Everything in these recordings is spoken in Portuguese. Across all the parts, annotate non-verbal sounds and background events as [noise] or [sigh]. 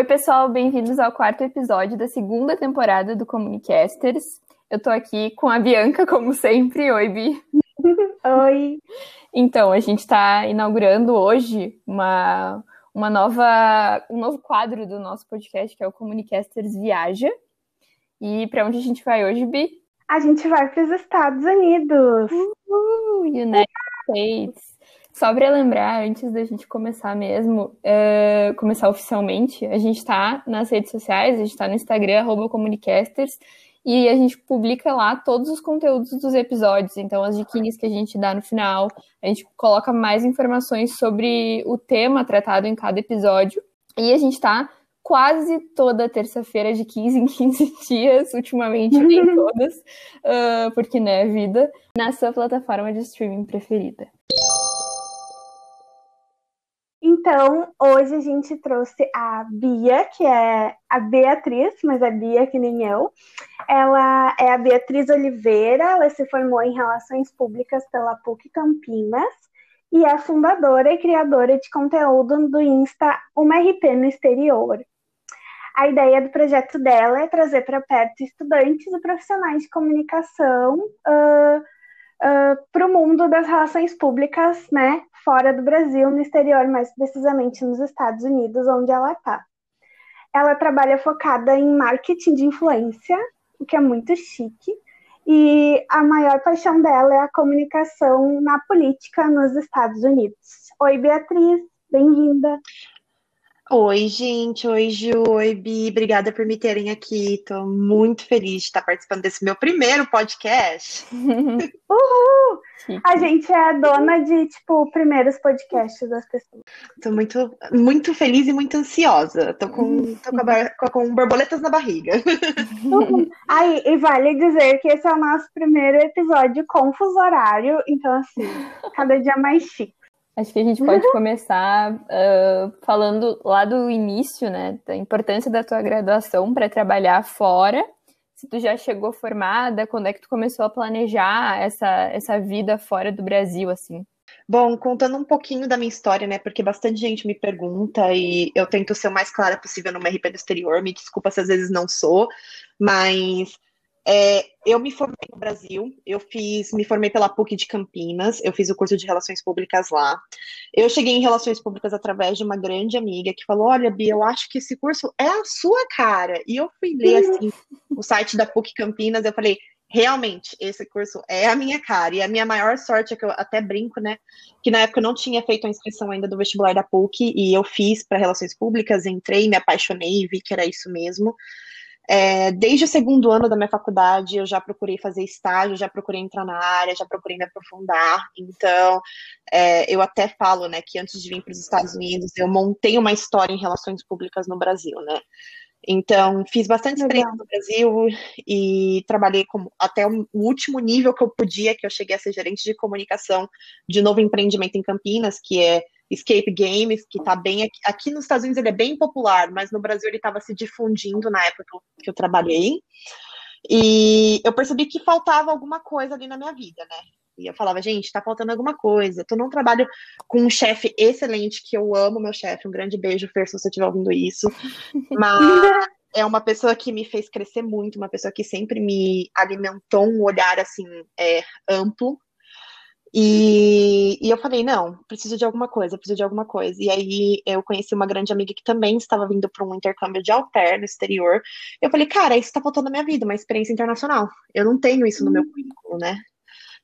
Oi, pessoal, bem-vindos ao quarto episódio da segunda temporada do Comunicasters. Eu tô aqui com a Bianca, como sempre. Oi, Bi. [laughs] Oi. Então, a gente está inaugurando hoje uma, uma nova, um novo quadro do nosso podcast, que é o Comunicasters Viaja. E para onde a gente vai hoje, Bi? A gente vai para os Estados Unidos. Uhul, United States. Só para lembrar, antes da gente começar mesmo, uh, começar oficialmente, a gente está nas redes sociais, a gente está no Instagram, Comunicasters, e a gente publica lá todos os conteúdos dos episódios. Então, as diquinhas que a gente dá no final, a gente coloca mais informações sobre o tema tratado em cada episódio. E a gente está quase toda terça-feira, de 15 em 15 [laughs] dias, ultimamente nem [laughs] todas, uh, porque né, é vida, na sua plataforma de streaming preferida. Então, hoje a gente trouxe a Bia, que é a Beatriz, mas é Bia que nem eu. Ela é a Beatriz Oliveira, ela se formou em Relações Públicas pela PUC Campinas e é fundadora e criadora de conteúdo do Insta Uma RP no Exterior. A ideia do projeto dela é trazer para perto estudantes e profissionais de comunicação uh, uh, para o mundo das relações públicas, né, fora do Brasil, no exterior, mais precisamente nos Estados Unidos, onde ela está. Ela trabalha focada em marketing de influência, o que é muito chique, e a maior paixão dela é a comunicação na política nos Estados Unidos. Oi, Beatriz, bem-vinda. Oi, gente. Oi, Ju. Oi, Bi. Obrigada por me terem aqui. Estou muito feliz de estar participando desse meu primeiro podcast. [laughs] Uhul! A gente é dona de, tipo, primeiros podcasts das pessoas. Estou muito, muito feliz e muito ansiosa. Estou com, tô com, com, com, borboletas na barriga. [laughs] Uhum. Aí, e vale dizer que esse é o nosso primeiro episódio com fuso horário. Então, assim, cada dia mais chique. Acho que a gente pode uhum. começar uh, falando lá do início, né? Da importância da tua graduação para trabalhar fora. Se tu já chegou formada, quando é que tu começou a planejar essa, essa vida fora do Brasil, assim? Bom, contando um pouquinho da minha história, né? Porque bastante gente me pergunta e eu tento ser o mais clara possível no RP do exterior. Me desculpa se às vezes não sou, mas é, eu me formei no Brasil, eu fiz, me formei pela PUC de Campinas, eu fiz o curso de Relações Públicas lá. Eu cheguei em Relações Públicas através de uma grande amiga que falou: Olha, Bia, eu acho que esse curso é a sua cara. E eu fui ler assim, o site da PUC Campinas, eu falei: realmente, esse curso é a minha cara. E a minha maior sorte é que eu até brinco, né? Que na época eu não tinha feito a inscrição ainda do vestibular da PUC e eu fiz para Relações Públicas, entrei, me apaixonei, vi que era isso mesmo. É, desde o segundo ano da minha faculdade, eu já procurei fazer estágio, já procurei entrar na área, já procurei me aprofundar. Então, é, eu até falo, né, que antes de vir para os Estados Unidos, eu montei uma história em relações públicas no Brasil, né? Então, fiz bastante experiência no Brasil e trabalhei como, até o último nível que eu podia, que eu cheguei a ser gerente de comunicação de novo empreendimento em Campinas, que é Escape Games, que está bem aqui, aqui, nos Estados Unidos ele é bem popular, mas no Brasil ele estava se difundindo na época que eu trabalhei. E eu percebi que faltava alguma coisa ali na minha vida, né? E eu falava, gente, está faltando alguma coisa. Eu não trabalho com um chefe excelente, que eu amo meu chefe. Um grande beijo, Fer, se você estiver ouvindo isso. [laughs] Mas é uma pessoa que me fez crescer muito, uma pessoa que sempre me alimentou um olhar assim é, amplo e, e, eu falei, não, preciso de alguma coisa, preciso de alguma coisa. E aí eu conheci uma grande amiga que também estava vindo para um intercâmbio de pair no exterior. Eu falei, cara, isso está faltando na minha vida, uma experiência internacional. Eu não tenho isso no meu uhum. currículo, né?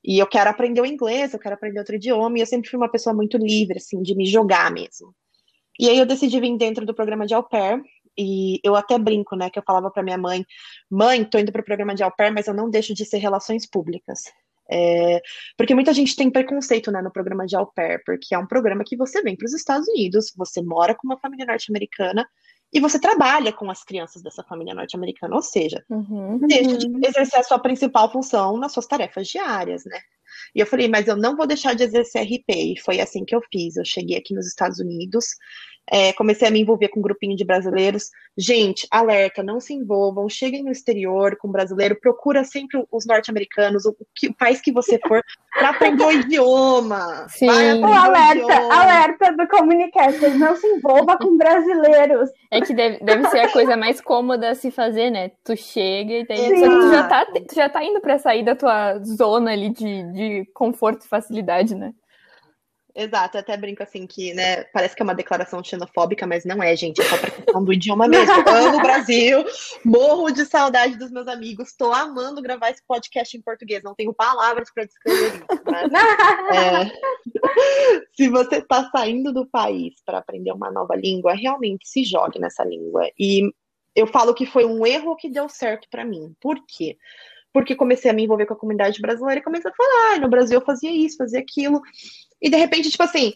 E eu quero aprender o inglês, eu quero aprender outro idioma, e eu sempre fui uma pessoa muito livre, assim, de me jogar mesmo. E aí eu decidi vir dentro do programa de au pair, e eu até brinco, né, que eu falava para minha mãe, mãe, tô indo para o programa de au pair, mas eu não deixo de ser relações públicas. É, porque muita gente tem preconceito né, no programa de au pair, porque é um programa que você vem para os Estados Unidos, você mora com uma família norte-americana e você trabalha com as crianças dessa família norte-americana, ou seja, uhum, deixa de exercer a sua principal função nas suas tarefas diárias, né? E eu falei, mas eu não vou deixar de exercer RP, e foi assim que eu fiz. Eu cheguei aqui nos Estados Unidos é, comecei a me envolver com um grupinho de brasileiros. Gente, alerta, não se envolvam, cheguem no exterior com brasileiro, procura sempre os norte-americanos, o, o, país que você for, [laughs] para aprender o idioma. Sim. O alerta, idioma. alerta do Comunicators, não se envolva com brasileiros. É que deve, deve ser a coisa mais cômoda a se fazer, né? Tu chega e daí tu já, tá, tu já tá indo para sair da tua zona ali de, de conforto e facilidade, né? Exato, até brinco assim que, né, parece que é uma declaração xenofóbica, mas não é, gente, é só pra questão do idioma mesmo. amo o Brasil, morro de saudade dos meus amigos, tô amando gravar esse podcast em português, não tenho palavras para descrever isso, é, se você tá saindo do país para aprender uma nova língua, realmente se jogue nessa língua. E eu falo que foi um erro que deu certo para mim. Por quê? Porque comecei a me envolver com a comunidade brasileira e comecei a falar, ah, no Brasil eu fazia isso, fazia aquilo. E de repente, tipo assim,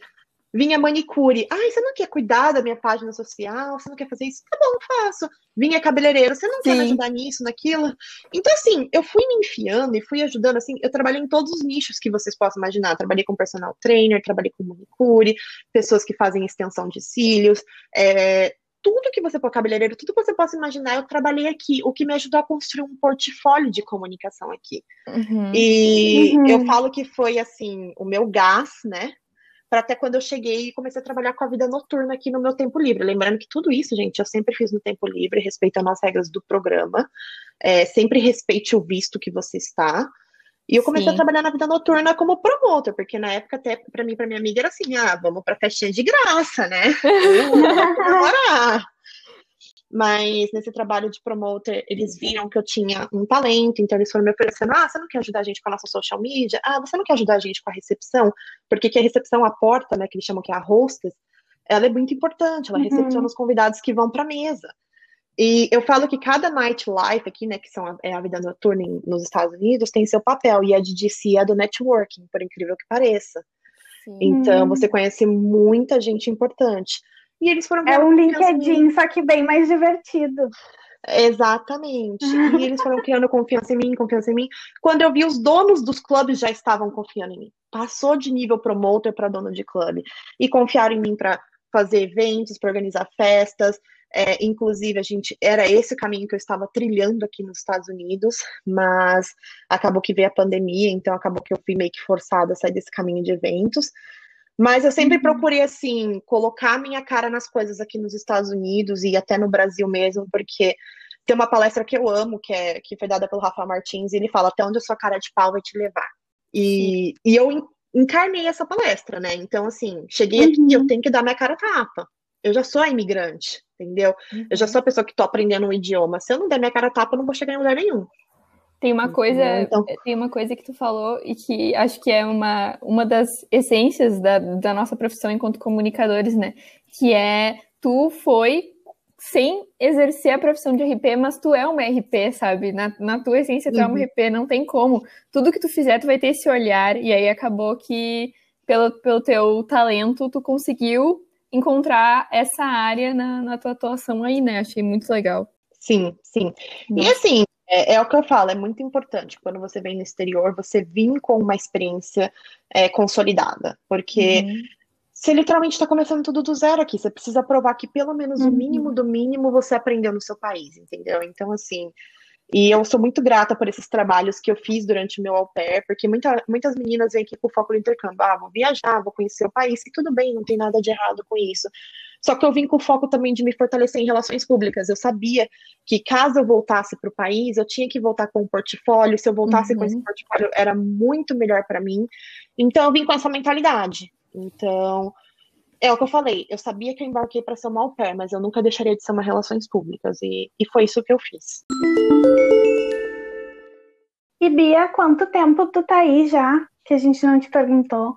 vinha manicure. Ai, você não quer cuidar da minha página social? Você não quer fazer isso? Tá bom, faço. Vinha cabeleireiro, você não Sim. quer me ajudar nisso, naquilo? Então, assim, eu fui me enfiando e fui ajudando, assim, eu trabalhei em todos os nichos que vocês possam imaginar. trabalhei com personal trainer, trabalhei com manicure, pessoas que fazem extensão de cílios, é, tudo que você for cabeleireiro, tudo que você possa imaginar, eu trabalhei aqui, o que me ajudou a construir um portfólio de comunicação aqui. Uhum. E uhum. eu falo que foi assim, o meu gás, né? Para até quando eu cheguei e comecei a trabalhar com a vida noturna aqui no meu tempo livre. Lembrando que tudo isso, gente, eu sempre fiz no tempo livre, respeitando as regras do programa. É, sempre respeite o visto que você está. E eu comecei Sim. a trabalhar na vida noturna como promotor, porque na época, até para mim, para minha amiga, era assim: ah, vamos pra festinha de graça, né? [laughs] Mas nesse trabalho de promotor, eles viram que eu tinha um talento, então eles foram me oferecendo: ah, você não quer ajudar a gente com a nossa social media? Ah, você não quer ajudar a gente com a recepção? Porque que a recepção, a porta, né, que eles chamam que é a hostess, ela é muito importante, ela uhum. recepciona os convidados que vão para mesa. E eu falo que cada nightlife aqui, né, que são a, é a vida noturna em, nos Estados Unidos, tem seu papel, e a de DC é do networking, por incrível que pareça. Sim. Então, você conhece muita gente importante. E eles foram É um LinkedIn, só que bem mais divertido. Exatamente. E [laughs] eles foram criando confiança em mim, confiança em mim. Quando eu vi, os donos dos clubes já estavam confiando em mim. Passou de nível promoter para dono de clube. E confiaram em mim para fazer eventos, para organizar festas. É, inclusive, a gente era esse o caminho que eu estava trilhando aqui nos Estados Unidos, mas acabou que veio a pandemia, então acabou que eu fui meio que forçada a sair desse caminho de eventos. Mas eu sempre uhum. procurei, assim, colocar minha cara nas coisas aqui nos Estados Unidos e até no Brasil mesmo, porque tem uma palestra que eu amo, que, é, que foi dada pelo Rafa Martins, e ele fala até onde a sua cara de pau vai te levar. E, e eu encarnei essa palestra, né? Então, assim, cheguei uhum. aqui, eu tenho que dar minha cara tapa eu já sou a imigrante, entendeu? Uhum. Eu já uhum. sou a pessoa que tô aprendendo um idioma. Se eu não der minha cara tapa, eu não vou chegar em lugar nenhum. Tem uma coisa, então... tem uma coisa que tu falou e que acho que é uma, uma das essências da, da nossa profissão enquanto comunicadores, né? Que é tu foi sem exercer a profissão de RP, mas tu é uma RP, sabe? Na, na tua essência, tu uhum. é uma uhum. RP, não tem como. Tudo que tu fizer, tu vai ter esse olhar, e aí acabou que, pelo, pelo teu talento, tu conseguiu encontrar essa área na, na tua atuação aí, né? Achei muito legal. Sim, sim. Nossa. E assim, é, é, o que eu falo, é muito importante quando você vem no exterior, você vir com uma experiência é, consolidada, porque uhum. você literalmente está começando tudo do zero aqui, você precisa provar que pelo menos uhum. o mínimo do mínimo você aprendeu no seu país, entendeu? Então, assim, e eu sou muito grata por esses trabalhos que eu fiz durante o meu au pair, porque muita, muitas meninas vêm aqui com foco no intercâmbio. Ah, vou viajar, vou conhecer o país, e tudo bem, não tem nada de errado com isso. Só que eu vim com foco também de me fortalecer em relações públicas. Eu sabia que caso eu voltasse para o país, eu tinha que voltar com um portfólio. Se eu voltasse uhum. com esse uhum. portfólio, era muito melhor para mim. Então, eu vim com essa mentalidade. Então, é o que eu falei. Eu sabia que eu embarquei para ser uma au pair, mas eu nunca deixaria de ser uma relações públicas. E, e foi isso que eu fiz. E Bia, quanto tempo tu tá aí já? Que a gente não te perguntou.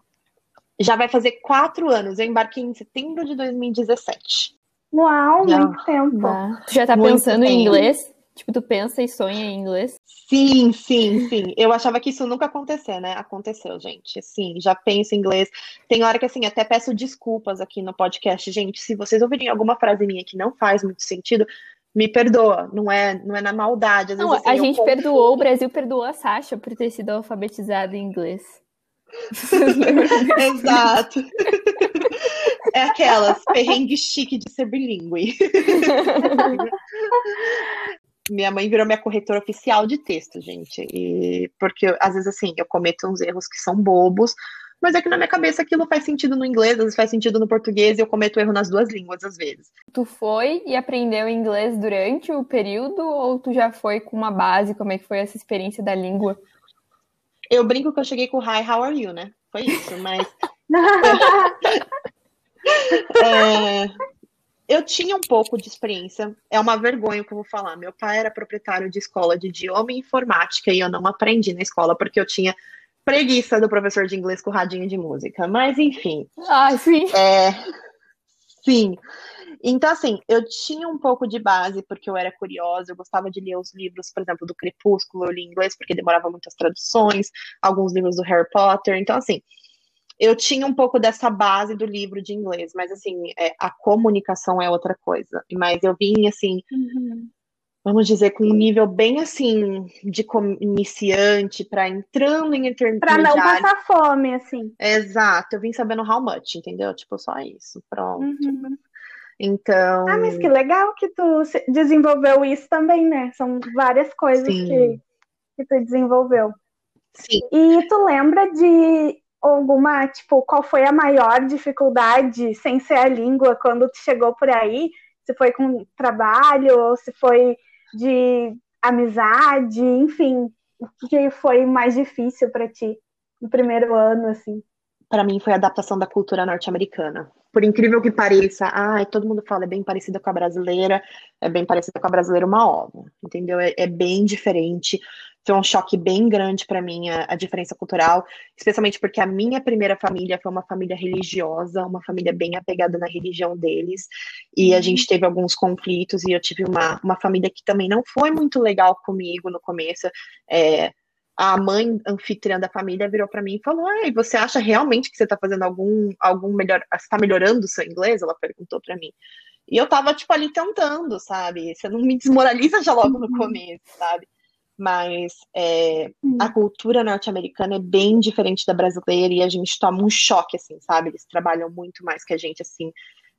Já vai fazer quatro anos. Eu embarquei em setembro de 2017. Uau, já. muito tempo. Tu já tá muito pensando tempo. em inglês? Tipo, tu pensa e sonha em inglês? Sim, sim, sim. Eu achava que isso nunca acontecer, né? Aconteceu, gente. Sim, já penso em inglês. Tem hora que, assim, até peço desculpas aqui no podcast. Gente, se vocês ouvirem alguma frase minha que não faz muito sentido, me perdoa. Não é, não é na maldade. Às não, vezes, assim, a gente perdoou, o Brasil perdoou a Sasha por ter sido alfabetizada em inglês. [laughs] Exato. É aquelas perrengue chique de ser bilíngue. [laughs] minha mãe virou minha corretora oficial de texto, gente. E porque às vezes assim, eu cometo uns erros que são bobos, mas é que na minha cabeça aquilo faz sentido no inglês, às vezes faz sentido no português e eu cometo erro nas duas línguas às vezes. Tu foi e aprendeu inglês durante o período ou tu já foi com uma base? Como é que foi essa experiência da língua? Eu brinco que eu cheguei com Hi, how are you, né? Foi isso, mas. [laughs] [laughs] é, eu tinha um pouco de experiência. É uma vergonha o que eu vou falar. Meu pai era proprietário de escola de idioma e informática e eu não aprendi na escola porque eu tinha preguiça do professor de inglês com radinho de música. Mas enfim. Ah, sim. É, sim. Então, assim, eu tinha um pouco de base, porque eu era curiosa, eu gostava de ler os livros, por exemplo, do Crepúsculo, eu li em inglês, porque demorava muitas traduções, alguns livros do Harry Potter. Então, assim, eu tinha um pouco dessa base do livro de inglês, mas assim, é, a comunicação é outra coisa. Mas eu vim assim, uhum. vamos dizer, com um nível bem assim de iniciante para entrando em intermediário. Para não passar fome, assim. Exato, eu vim sabendo how much, entendeu? Tipo, só isso, pronto. Uhum. Então. Ah, mas que legal que tu desenvolveu isso também, né? São várias coisas que, que tu desenvolveu. Sim. E tu lembra de alguma, tipo, qual foi a maior dificuldade sem ser a língua quando tu chegou por aí? Se foi com trabalho ou se foi de amizade, enfim, o que foi mais difícil para ti no primeiro ano, assim? Para mim foi a adaptação da cultura norte-americana. Por incrível que pareça, ai, todo mundo fala é bem parecida com a brasileira, é bem parecida com a brasileira uma ova, entendeu? É, é bem diferente foi um choque bem grande para mim a, a, diferença cultural, especialmente porque a minha primeira família foi uma família religiosa, uma família bem apegada na religião deles, e a gente uhum. teve alguns conflitos, e eu tive uma, uma família que também não foi muito legal comigo no começo. É, a mãe anfitriã da família virou para mim e falou: Ai, você acha realmente que você está fazendo algum, algum melhor. Você está melhorando o seu inglês? Ela perguntou para mim. E eu tava, tipo, ali tentando, sabe? Você não me desmoraliza já logo no uhum. começo, sabe? Mas é, hum. a cultura norte-americana é bem diferente da brasileira e a gente toma um choque, assim, sabe? Eles trabalham muito mais que a gente, assim,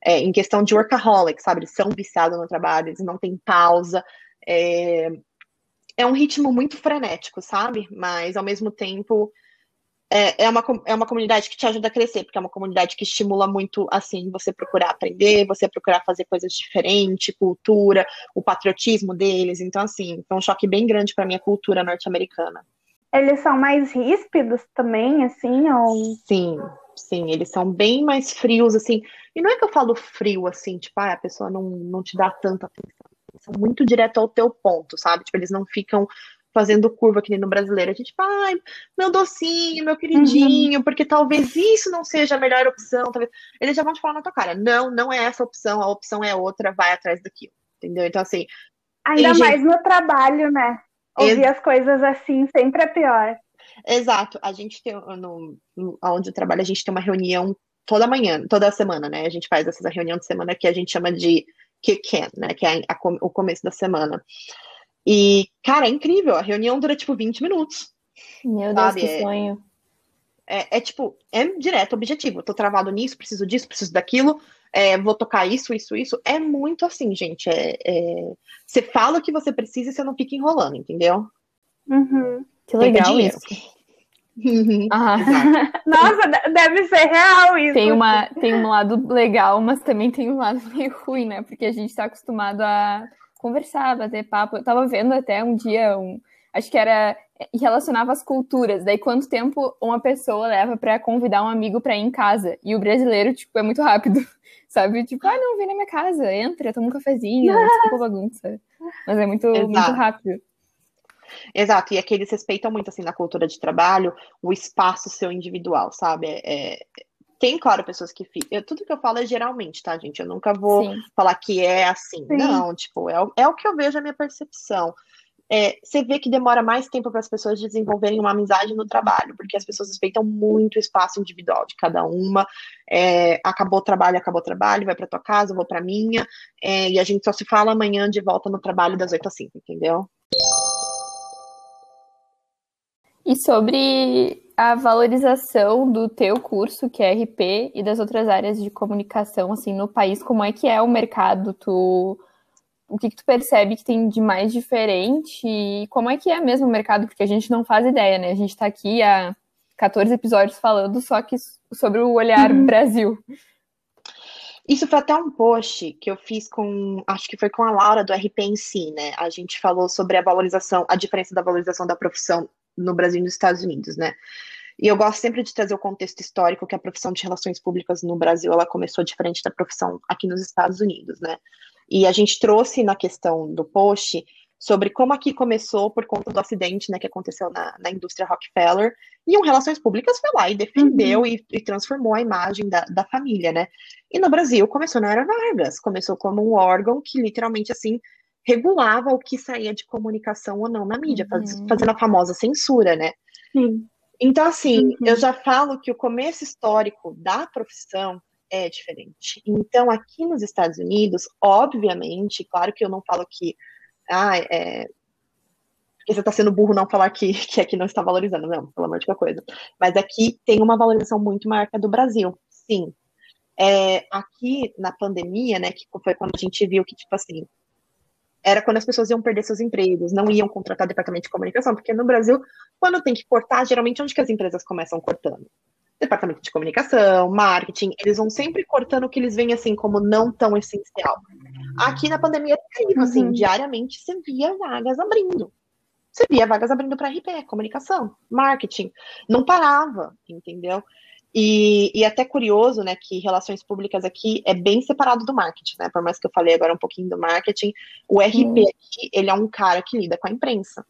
é, em questão de workaholic, sabe? Eles são viciados no trabalho, eles não têm pausa. É, é um ritmo muito frenético, sabe? Mas, ao mesmo tempo, é, é, uma, é uma comunidade que te ajuda a crescer, porque é uma comunidade que estimula muito, assim, você procurar aprender, você procurar fazer coisas diferentes, cultura, o patriotismo deles. Então, assim, foi um choque bem grande para minha cultura norte-americana. Eles são mais ríspidos também, assim, ou... Sim, sim, eles são bem mais frios, assim. E não é que eu falo frio, assim, tipo, ah, a pessoa não, não te dá tanta atenção. Eles são muito direto ao teu ponto, sabe? Tipo, eles não ficam fazendo curva aqui no brasileiro. A gente fala, meu docinho, meu queridinho, uhum. porque talvez isso não seja a melhor opção. Talvez... Eles já vão te falar na tua cara, não, não é essa opção, a opção é outra, vai atrás daquilo. Entendeu? Então, assim. Ainda mais gente... no trabalho, né? Ouvir Ex... as coisas assim sempre é pior. Exato. A gente tem, no, no, onde eu trabalho, a gente tem uma reunião toda manhã, toda semana, né? A gente faz essa reunião de semana que a gente chama de kick-in, né? Que é a, a, o começo da semana. E, cara, é incrível. A reunião dura, tipo, 20 minutos. Meu sabe? Deus, que é, sonho. É, é, tipo, é direto, objetivo. Eu tô travado nisso, preciso disso, preciso daquilo. É, vou tocar isso, isso, isso. É muito assim, gente. É, é... Você fala o que você precisa e você não fica enrolando, entendeu? Uhum. Que legal isso. Uhum. Ah. [laughs] Nossa, deve ser real isso. Tem, uma, tem um lado legal, mas também tem um lado meio ruim, né? Porque a gente tá acostumado a conversar, bater papo. Eu tava vendo até um dia, um, acho que era relacionava as culturas. Daí quanto tempo uma pessoa leva para convidar um amigo para ir em casa? E o brasileiro, tipo, é muito rápido. [laughs] Sabe? Tipo, ah, não, vem na minha casa, entra, toma um cafezinho, [laughs] desculpa bagunça. Mas é muito, muito rápido. Exato, e aqui eles respeitam muito, assim, na cultura de trabalho, o espaço seu individual, sabe? É, tem, claro, pessoas que ficam. Tudo que eu falo é geralmente, tá, gente? Eu nunca vou Sim. falar que é assim. Sim. Não, tipo, é, é o que eu vejo, a minha percepção. É, você vê que demora mais tempo para as pessoas desenvolverem uma amizade no trabalho, porque as pessoas respeitam muito o espaço individual de cada uma. É, acabou o trabalho, acabou o trabalho, vai para tua casa, eu vou para minha, é, e a gente só se fala amanhã de volta no trabalho das 8 às 5, entendeu? E sobre a valorização do teu curso, que é RP, e das outras áreas de comunicação, assim, no país, como é que é o mercado? Tu, o que, que tu percebe que tem de mais diferente? E como é que é mesmo o mercado? Porque a gente não faz ideia, né? A gente está aqui há 14 episódios falando só que sobre o olhar uhum. Brasil. Isso foi até um post que eu fiz com, acho que foi com a Laura do RP em si, né? A gente falou sobre a valorização, a diferença da valorização da profissão no Brasil e nos Estados Unidos, né? E eu gosto sempre de trazer o contexto histórico que a profissão de relações públicas no Brasil ela começou diferente da profissão aqui nos Estados Unidos, né? E a gente trouxe na questão do post sobre como aqui começou por conta do acidente né, que aconteceu na, na indústria Rockefeller, e um Relações Públicas foi lá e defendeu uhum. e, e, transformou a imagem da, da família, né? E no Brasil começou na Era Vargas, começou como um órgão que literalmente, assim, regulava o que saía de comunicação ou não na mídia, uhum. fazendo a famosa censura, né? Sim. Então, assim, uhum. eu já falo que o começo histórico da profissão é diferente. Então, aqui nos Estados Unidos, obviamente, claro que eu não falo que ah, é, porque você está sendo burro não falar que, [laughs] que aqui não está valorizando, não, pelo amor de qualquer coisa. Mas aqui tem uma valorização muito maior que a do Brasil, sim. É, aqui na pandemia, né, que foi quando a gente viu que, tipo assim, era quando as pessoas iam perder seus empregos, não iam contratar departamento de comunicação, porque no Brasil, quando tem que cortar, geralmente onde que as empresas começam cortando? Departamento de comunicação, marketing, eles vão sempre cortando o que eles veem assim como não tão essencial. Aqui na pandemia assim, uhum. diariamente você via vagas abrindo. Você via vagas abrindo para RP, comunicação, marketing. Não parava, entendeu? E, e até curioso, né, que relações públicas aqui é bem separado do marketing, né? Por mais que eu falei agora um pouquinho do marketing, o RP uhum. aqui, ele é um cara que lida com a imprensa.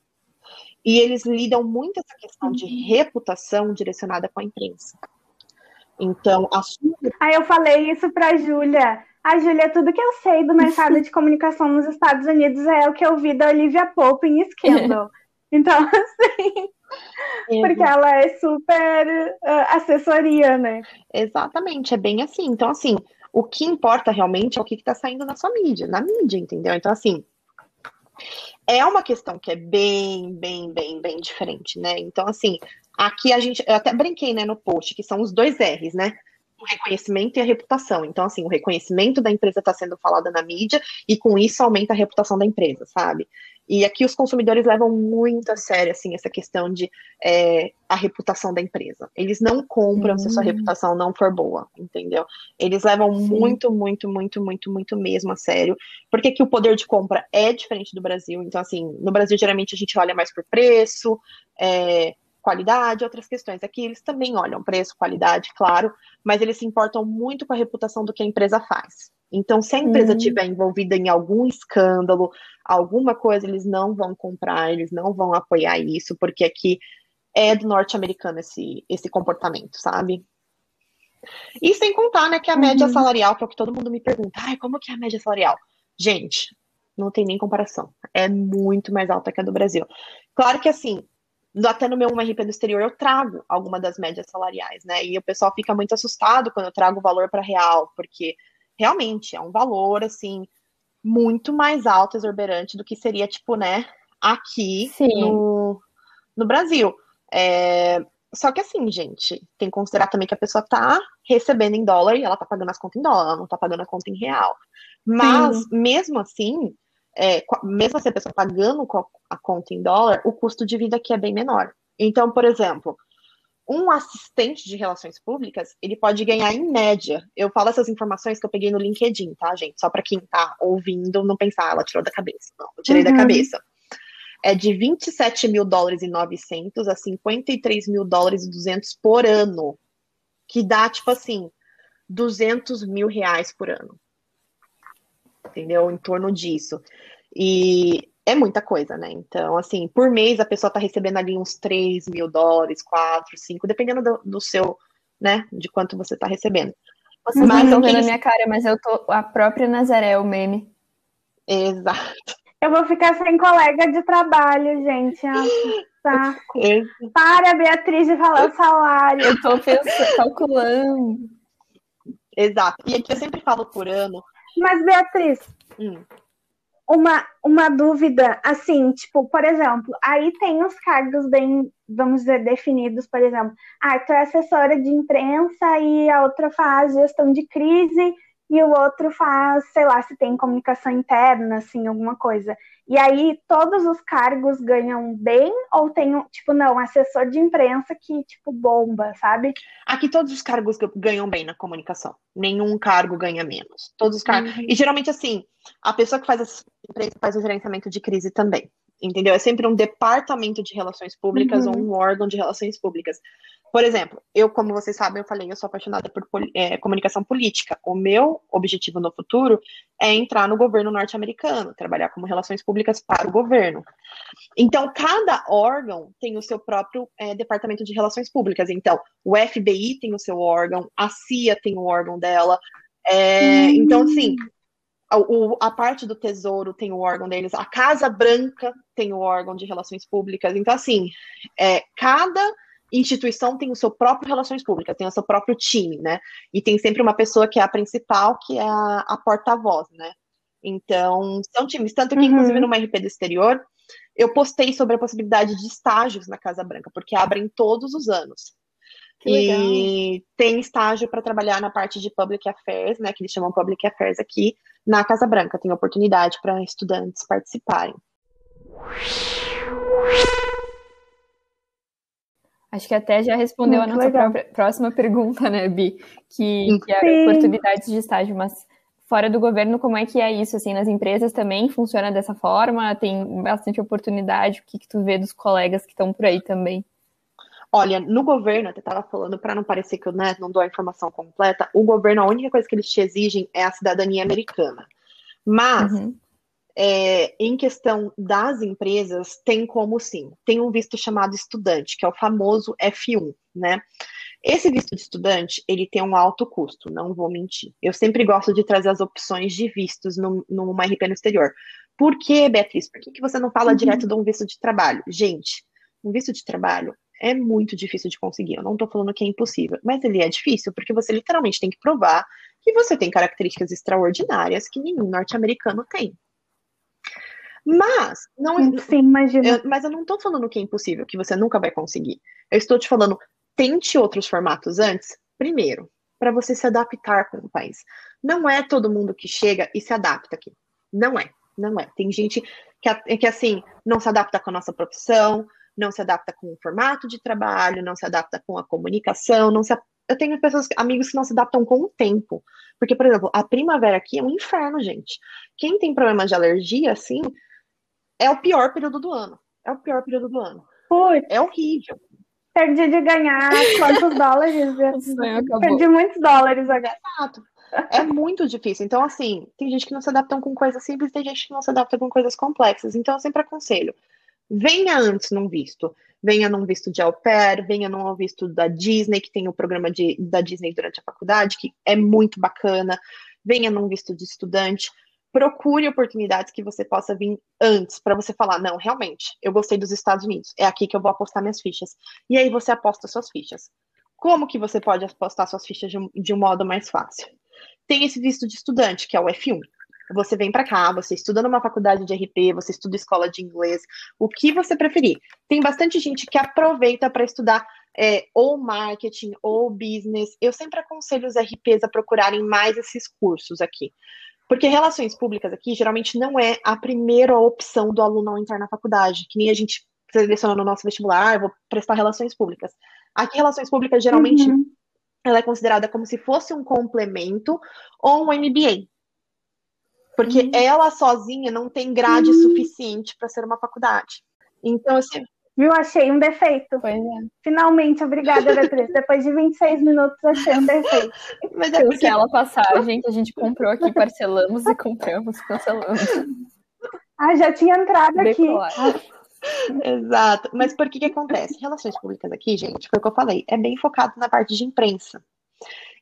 E eles lidam muito essa questão de uhum. reputação direcionada com a imprensa. Então, a sua... Aí eu falei isso para a Júlia. A Júlia, tudo que eu sei do mercado [laughs] de comunicação nos Estados Unidos é o que eu vi da Olivia Pope em [laughs] Scandal. Então, [laughs] assim, porque ela é super uh, assessoria, né? Exatamente, é bem assim. Então, assim, o que importa realmente é o que está saindo na sua mídia, na mídia, entendeu? Então, assim, é uma questão que é bem, bem, bem, bem diferente, né? Então, assim, aqui a gente, eu até brinquei, né, no post, que são os dois R's, né? o reconhecimento e a reputação. Então, assim, o reconhecimento da empresa está sendo falada na mídia e com isso aumenta a reputação da empresa, sabe? E aqui os consumidores levam muito a sério, assim, essa questão de é, a reputação da empresa. Eles não compram se a sua hum. reputação não for boa, entendeu? Eles levam Sim. muito, muito, muito, muito, muito mesmo a sério. Porque aqui o poder de compra é diferente do Brasil. Então, assim, no Brasil, geralmente, a gente olha mais por preço, é, qualidade, outras questões. Aqui eles também olham preço, qualidade, claro, mas eles se importam muito com a reputação do que a empresa faz. Então, se a empresa uhum. estiver envolvida em algum escândalo, alguma coisa, eles não vão comprar, eles não vão apoiar isso, porque aqui é do norte-americano esse, esse comportamento, sabe? E sem contar, né, que a média uhum. salarial, que é o que todo mundo me pergunta, ai, como que é a média salarial? Gente, não tem nem comparação. É muito mais alta que a do Brasil. Claro que assim, até no meu RP do exterior eu trago alguma das médias salariais, né? E o pessoal fica muito assustado quando eu trago o valor para real, porque realmente é um valor assim muito mais alto, exuberante do que seria tipo, né, aqui no, no Brasil. É, só que assim, gente, tem que considerar também que a pessoa tá recebendo em dólar e ela tá pagando as contas em dólar, ela não tá pagando a conta em real. Mas, Sim. mesmo assim, é, mesmo assim, a pessoa pagando a conta em dólar, o custo de vida aqui é bem menor. Então, por exemplo, um assistente de relações públicas, ele pode ganhar em média. Eu falo essas informações que eu peguei no LinkedIn, tá, gente? Só para quem tá ouvindo não pensar, ah, ela tirou da cabeça. Não, eu tirei uhum. da cabeça. É de 27 mil dólares e 900 a 53 mil dólares e 200 por ano. Que dá, tipo assim, 200 mil reais por ano entendeu? Em torno disso. E é muita coisa, né? Então, assim, por mês a pessoa tá recebendo ali uns 3 mil dólares, 4, 5, dependendo do, do seu, né? De quanto você tá recebendo. Vocês mas não estão vendo a minha cara, mas eu tô a própria Nazaré, o meme. Exato. Eu vou ficar sem colega de trabalho, gente. Ah, saco. Para, Beatriz, de falar o salário. Eu tô pensando, calculando. Exato. E aqui eu sempre falo por ano mas, Beatriz, hum. uma, uma dúvida, assim, tipo, por exemplo, aí tem os cargos bem, vamos dizer, definidos, por exemplo, ah, tu é assessora de imprensa e a outra faz gestão de crise e o outro faz, sei lá, se tem comunicação interna, assim, alguma coisa. E aí todos os cargos ganham bem ou tem, tipo, não, assessor de imprensa que, tipo, bomba, sabe? Aqui todos os cargos ganham bem na comunicação. Nenhum cargo ganha menos. Todos os cargos. Uhum. E geralmente, assim, a pessoa que faz a imprensa faz o gerenciamento de crise também. Entendeu? É sempre um departamento de relações públicas uhum. ou um órgão de relações públicas. Por exemplo, eu, como vocês sabem, eu falei, eu sou apaixonada por é, comunicação política. O meu objetivo no futuro é entrar no governo norte-americano, trabalhar como relações públicas para o governo. Então, cada órgão tem o seu próprio é, departamento de relações públicas. Então, o FBI tem o seu órgão, a CIA tem o órgão dela. É, hum. Então, assim, a, a parte do Tesouro tem o órgão deles, a Casa Branca tem o órgão de relações públicas. Então, assim, é, cada instituição tem o seu próprio relações públicas, tem o seu próprio time, né? E tem sempre uma pessoa que é a principal, que é a, a porta-voz, né? Então, são times, tanto que, uhum. inclusive, numa RP do exterior, eu postei sobre a possibilidade de estágios na Casa Branca, porque abrem todos os anos. Que e legal. tem estágio para trabalhar na parte de Public Affairs, né? Que eles chamam Public Affairs aqui, na Casa Branca. Tem oportunidade para estudantes participarem. Acho que até já respondeu Muito a nossa própria, próxima pergunta, né, Bi? Que, que é oportunidades de estágio, mas fora do governo, como é que é isso? Assim, nas empresas também funciona dessa forma? Tem bastante oportunidade? O que, que tu vê dos colegas que estão por aí também? Olha, no governo, até estava falando, para não parecer que eu né, não dou a informação completa, o governo, a única coisa que eles te exigem é a cidadania americana. Mas, uhum é, em questão das empresas, tem como sim. Tem um visto chamado estudante, que é o famoso F1, né? Esse visto de estudante, ele tem um alto custo, não vou mentir. Eu sempre gosto de trazer as opções de vistos no, numa RP no exterior. Por que, Beatriz? Por que, que você não fala uhum. direto de um visto de trabalho? Gente, um visto de trabalho é muito difícil de conseguir. Eu não estou falando que é impossível, mas ele é difícil porque você literalmente tem que provar que você tem características extraordinárias que nenhum norte-americano tem. Mas não Sim, imagina. Eu, mas eu não estou falando que é impossível, que você nunca vai conseguir. Eu estou te falando, tente outros formatos antes, primeiro, para você se adaptar com o país. Não é todo mundo que chega e se adapta aqui. Não é, não é. Tem gente que, que assim, não se adapta com a nossa profissão, não se adapta com o formato de trabalho, não se adapta com a comunicação, não se eu tenho pessoas, amigos que não se adaptam com o tempo. Porque, por exemplo, a primavera aqui é um inferno, gente. Quem tem problema de alergia, assim, é o pior período do ano. É o pior período do ano. Putz. É horrível. Perdi de ganhar quantos [laughs] dólares? Perdi muitos dólares agora. Exato. É muito difícil. Então, assim, tem gente que não se adaptam com coisas simples, tem gente que não se adapta com coisas complexas. Então, eu sempre aconselho. Venha antes num visto. Venha num visto de au pair, venha num visto da Disney, que tem o programa de, da Disney durante a faculdade, que é muito bacana. Venha num visto de estudante procure oportunidades que você possa vir antes, para você falar, não, realmente, eu gostei dos Estados Unidos, é aqui que eu vou apostar minhas fichas. E aí você aposta suas fichas. Como que você pode apostar suas fichas de um, de um modo mais fácil? Tem esse visto de estudante, que é o F1. Você vem para cá, você estuda numa faculdade de RP, você estuda escola de inglês, o que você preferir. Tem bastante gente que aproveita para estudar é, ou marketing ou business. Eu sempre aconselho os RPs a procurarem mais esses cursos aqui. Porque relações públicas aqui geralmente não é a primeira opção do aluno ao entrar na faculdade, que nem a gente seleciona no nosso vestibular, ah, vou prestar relações públicas. Aqui, relações públicas, geralmente, uhum. ela é considerada como se fosse um complemento ou um MBA. Porque uhum. ela sozinha não tem grade uhum. suficiente para ser uma faculdade. Então, assim, Viu? Achei um defeito. Pois é. Finalmente, obrigada, Beatriz. Depois de 26 minutos, achei um defeito. Mas é porque ela passagem que a gente comprou aqui, parcelamos e compramos, cancelamos. Ah, já tinha entrado aqui. Exato. Mas por que que acontece? Relações públicas aqui, gente, foi o que eu falei, é bem focado na parte de imprensa.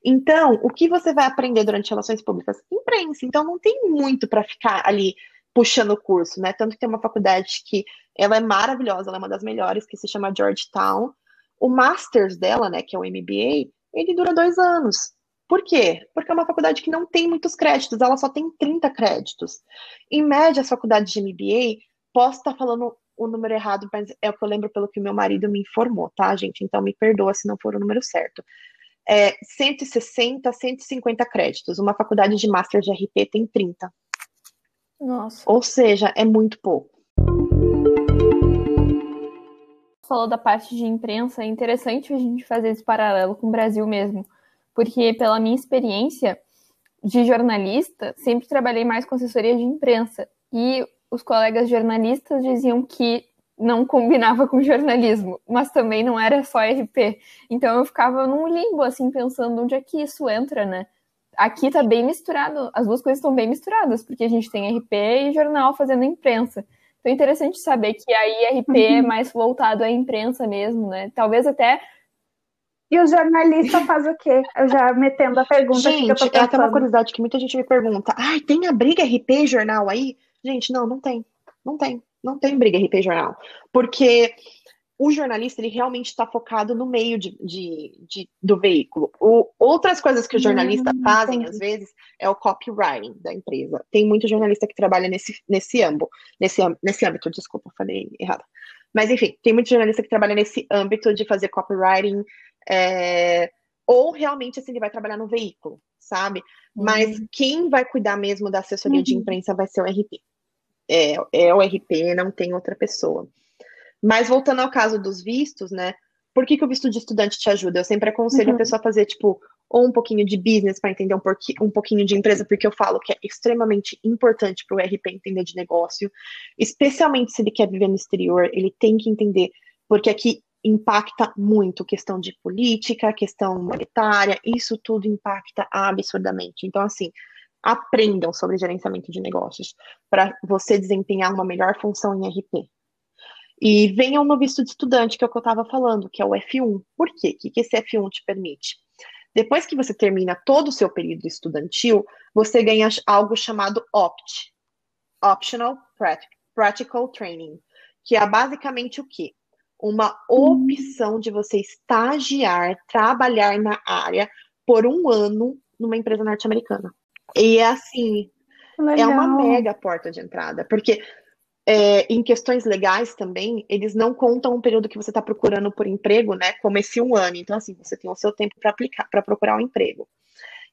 Então, o que você vai aprender durante relações públicas? Imprensa. Então, não tem muito para ficar ali puxando o curso, né? Tanto que tem uma faculdade que ela é maravilhosa, ela é uma das melhores, que se chama Georgetown. O Masters dela, né, que é o MBA, ele dura dois anos. Por quê? Porque é uma faculdade que não tem muitos créditos, ela só tem 30 créditos. Em média, as faculdades de MBA, posso estar falando o número errado, mas é o que eu lembro pelo que meu marido me informou, tá, gente? Então me perdoa se não for o número certo. É 160, 150 créditos. Uma faculdade de Master de RP tem 30. Nossa. Ou seja, é muito pouco. Falou da parte de imprensa, é interessante a gente fazer esse paralelo com o Brasil mesmo, porque pela minha experiência de jornalista, sempre trabalhei mais com assessoria de imprensa e os colegas jornalistas diziam que não combinava com jornalismo, mas também não era só RP. Então eu ficava num limbo, assim, pensando onde é que isso entra, né? Aqui tá bem misturado, as duas coisas estão bem misturadas, porque a gente tem RP e jornal fazendo imprensa. Então é interessante saber que aí RP é uhum. é mais voltado à imprensa mesmo, né? Talvez até e o jornalista faz o quê? Eu já metendo a pergunta gente, que eu tô é até uma curiosidade que muita gente me pergunta. Ai, tem a briga RP jornal aí? Gente, não, não tem. Não tem. Não tem briga RP jornal. Porque o jornalista, ele realmente está focado no meio de, de, de do veículo. O, outras coisas que os jornalistas hum, fazem, entendi. às vezes, é o copywriting da empresa. Tem muito jornalista que trabalha nesse, nesse âmbito, nesse, nesse âmbito, desculpa, falei errado. Mas, enfim, tem muito jornalista que trabalha nesse âmbito de fazer copywriting, é, ou realmente, assim, ele vai trabalhar no veículo, sabe? Uhum. Mas quem vai cuidar mesmo da assessoria uhum. de imprensa vai ser o RP é, é o RP, não tem outra pessoa. Mas voltando ao caso dos vistos, né? Por que, que o visto de estudante te ajuda? Eu sempre aconselho uhum. a pessoa a fazer, tipo, ou um pouquinho de business para entender um, um pouquinho de empresa, porque eu falo que é extremamente importante para o RP entender de negócio, especialmente se ele quer viver no exterior, ele tem que entender, porque aqui impacta muito questão de política, questão monetária, isso tudo impacta absurdamente. Então, assim, aprendam sobre gerenciamento de negócios para você desempenhar uma melhor função em RP. E venham no visto de estudante, que é o que eu estava falando, que é o F1. Por quê? O que esse F1 te permite? Depois que você termina todo o seu período estudantil, você ganha algo chamado OPT, Optional Practical Training, que é basicamente o quê? Uma opção de você estagiar, trabalhar na área por um ano numa empresa norte-americana. E é assim, Legal. é uma mega porta de entrada, porque é, em questões legais também, eles não contam o período que você está procurando por emprego, né? Como esse um ano. Então, assim, você tem o seu tempo para aplicar, para procurar um emprego.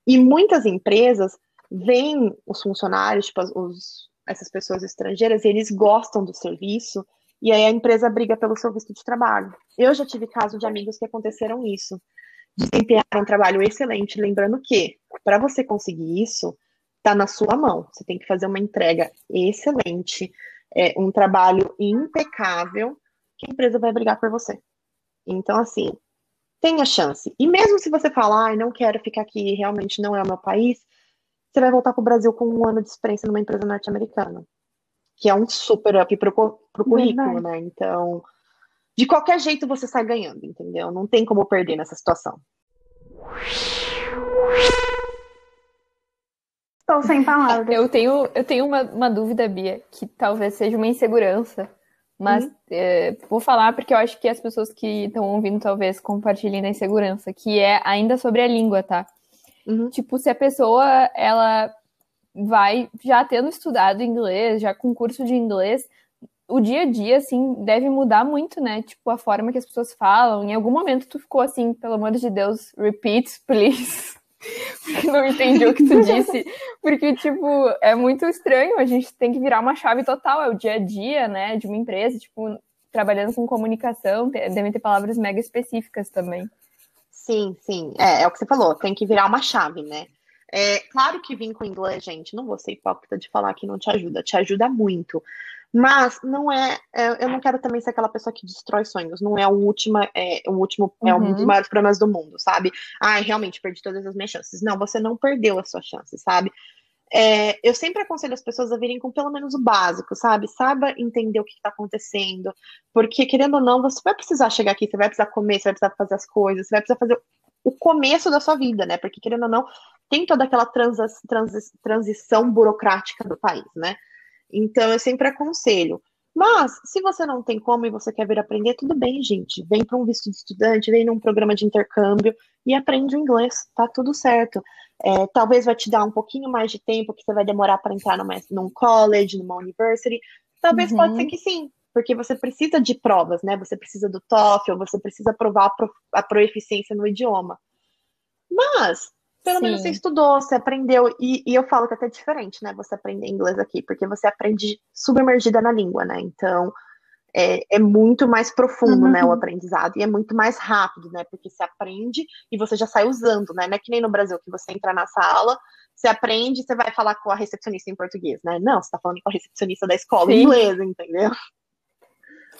E muitas empresas veem os funcionários, tipo, os, essas pessoas estrangeiras, e eles gostam do serviço, e aí a empresa briga pelo seu visto de trabalho. Eu já tive caso de amigos que aconteceram isso desempenhar um trabalho excelente, lembrando que para você conseguir isso, está na sua mão. Você tem que fazer uma entrega excelente, é, um trabalho impecável, que a empresa vai brigar por você. Então, assim, tenha chance. E mesmo se você falar, ah, não quero ficar aqui, realmente não é o meu país, você vai voltar para o Brasil com um ano de experiência numa empresa norte-americana, que é um super up para o currículo, né? Então, de qualquer jeito você sai ganhando, entendeu? Não tem como perder nessa situação. Estou sem palavras. Eu tenho, eu tenho uma, uma dúvida, Bia, que talvez seja uma insegurança, mas uhum. é, vou falar porque eu acho que as pessoas que estão ouvindo talvez compartilhem da insegurança, que é ainda sobre a língua, tá? Uhum. Tipo, se a pessoa ela vai já tendo estudado inglês, já com curso de inglês, o dia a dia, assim, deve mudar muito, né? Tipo, a forma que as pessoas falam. Em algum momento tu ficou assim, pelo amor de Deus, repeat, please. Porque não entendi o que tu disse. Porque, tipo, é muito estranho. A gente tem que virar uma chave total. É o dia a dia, né? De uma empresa, tipo, trabalhando com comunicação, devem ter palavras mega específicas também. Sim, sim. É, é o que você falou, tem que virar uma chave, né? É, claro que vir com inglês, gente, não vou ser hipócrita de falar que não te ajuda, te ajuda muito. Mas não é, é, eu não quero também ser aquela pessoa que destrói sonhos. Não é o último, é, o último, uhum. é um dos uhum. maiores problemas do mundo, sabe? Ai, realmente perdi todas as minhas chances. Não, você não perdeu as suas chances, sabe? É, eu sempre aconselho as pessoas a virem com pelo menos o básico, sabe? Saiba entender o que está acontecendo. Porque, querendo ou não, você vai precisar chegar aqui, você vai precisar comer, você vai precisar fazer as coisas, você vai precisar fazer o começo da sua vida, né? Porque, querendo ou não, tem toda aquela transa, transi, transição burocrática do país, né? Então, eu sempre aconselho. Mas, se você não tem como e você quer vir aprender, tudo bem, gente. Vem para um visto de estudante, vem num programa de intercâmbio e aprende o inglês, tá tudo certo. É, talvez vai te dar um pouquinho mais de tempo, que você vai demorar para entrar numa, num college, numa university. Talvez uhum. pode ser que sim, porque você precisa de provas, né? Você precisa do TOEFL, você precisa provar a, pro, a proeficiência no idioma. Mas, pelo Sim. menos você estudou, você aprendeu, e, e, eu falo que é até diferente, né? Você aprender inglês aqui, porque você aprende submergida na língua, né? Então, é, é muito mais profundo, uhum. né, o uhum. aprendizado, e é muito mais rápido, né? Porque você aprende e você já sai usando, né? Não é que nem no Brasil, que você entra na sala, você aprende, você vai falar com a recepcionista em português, né? Não, você tá falando com a recepcionista da escola Sim. inglesa, entendeu?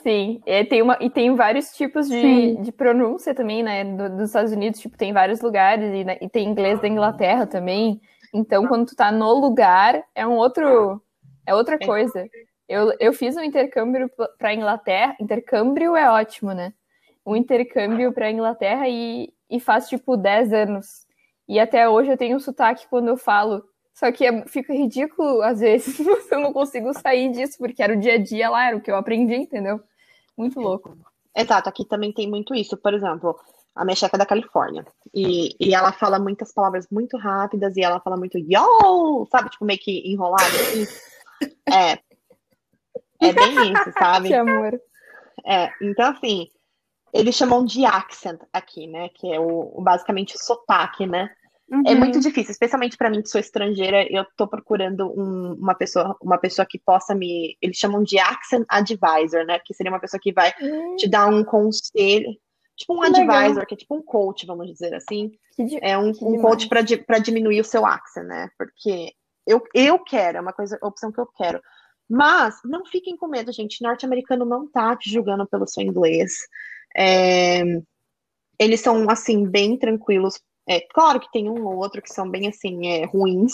Sim, e tem, uma, e tem vários tipos de, de pronúncia também, né? Do, dos Estados Unidos, tipo, tem vários lugares, e, né, e, tem inglês da Inglaterra também. Então, quando tu tá no lugar, é um outro. É outra é. coisa. Eu, eu fiz um intercâmbio para Inglaterra. Intercâmbio é ótimo, né? Um intercâmbio para Inglaterra e, e faz tipo 10 anos. E até hoje eu tenho um sotaque quando eu falo. Só que é, fica ridículo às vezes. [laughs] eu não consigo sair disso, porque era o dia a dia lá, era o que eu aprendi, entendeu? Muito louco. Exato, aqui também tem muito isso. Por exemplo, a minha chefe é da Califórnia. E, e ela fala muitas palavras muito rápidas e ela fala muito yo, sabe? Tipo, meio que enrolado assim. [laughs] É. É bem isso, sabe? que amor. É, então assim, eles chamam de accent aqui, né? Que é o, o basicamente o sotaque, né? Uhum. É muito difícil, especialmente para mim que sou estrangeira, eu tô procurando um, uma pessoa, uma pessoa que possa me, eles chamam de accent advisor, né? Que seria uma pessoa que vai uhum. te dar um conselho, tipo um que advisor, legal. que é tipo um coach, vamos dizer assim. é um, um coach para diminuir o seu accent, né? Porque eu, eu quero, é uma coisa, opção que eu quero. Mas não fiquem com medo, gente. Norte-americano não tá te julgando pelo seu inglês. É, eles são assim bem tranquilos é, claro que tem um ou outro que são bem assim, é, ruins,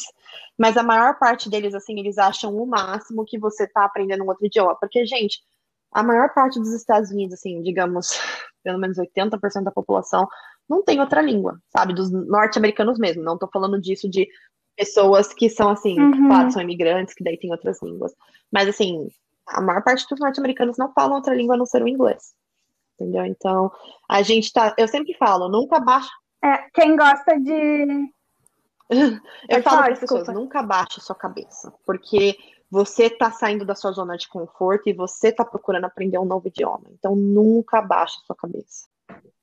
mas a maior parte deles, assim, eles acham o máximo que você tá aprendendo um outro idioma. Porque, gente, a maior parte dos Estados Unidos, assim, digamos, [laughs] pelo menos 80% da população, não tem outra língua, sabe? Dos norte-americanos mesmo. Não tô falando disso de pessoas que são, assim, uhum. claro, são imigrantes, que daí tem outras línguas. Mas, assim, a maior parte dos norte-americanos não falam outra língua a não ser o inglês. Entendeu? Então, a gente tá. Eu sempre falo, nunca baixa é, quem gosta de. [laughs] Eu falo para as pessoas, nunca baixe a sua cabeça, porque você está saindo da sua zona de conforto e você está procurando aprender um novo idioma. Então, nunca baixe a sua cabeça.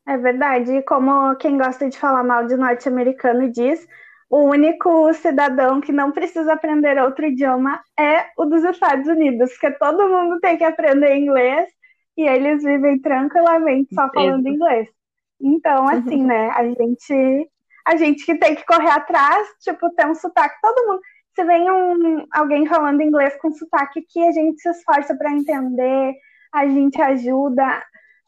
É verdade. E como quem gosta de falar mal de norte-americano diz, o único cidadão que não precisa aprender outro idioma é o dos Estados Unidos, porque todo mundo tem que aprender inglês e eles vivem tranquilamente só falando inglês. Então, assim, né, a gente, a gente que tem que correr atrás, tipo, ter um sotaque, todo mundo. Se vem um, alguém falando inglês com sotaque que a gente se esforça para entender, a gente ajuda,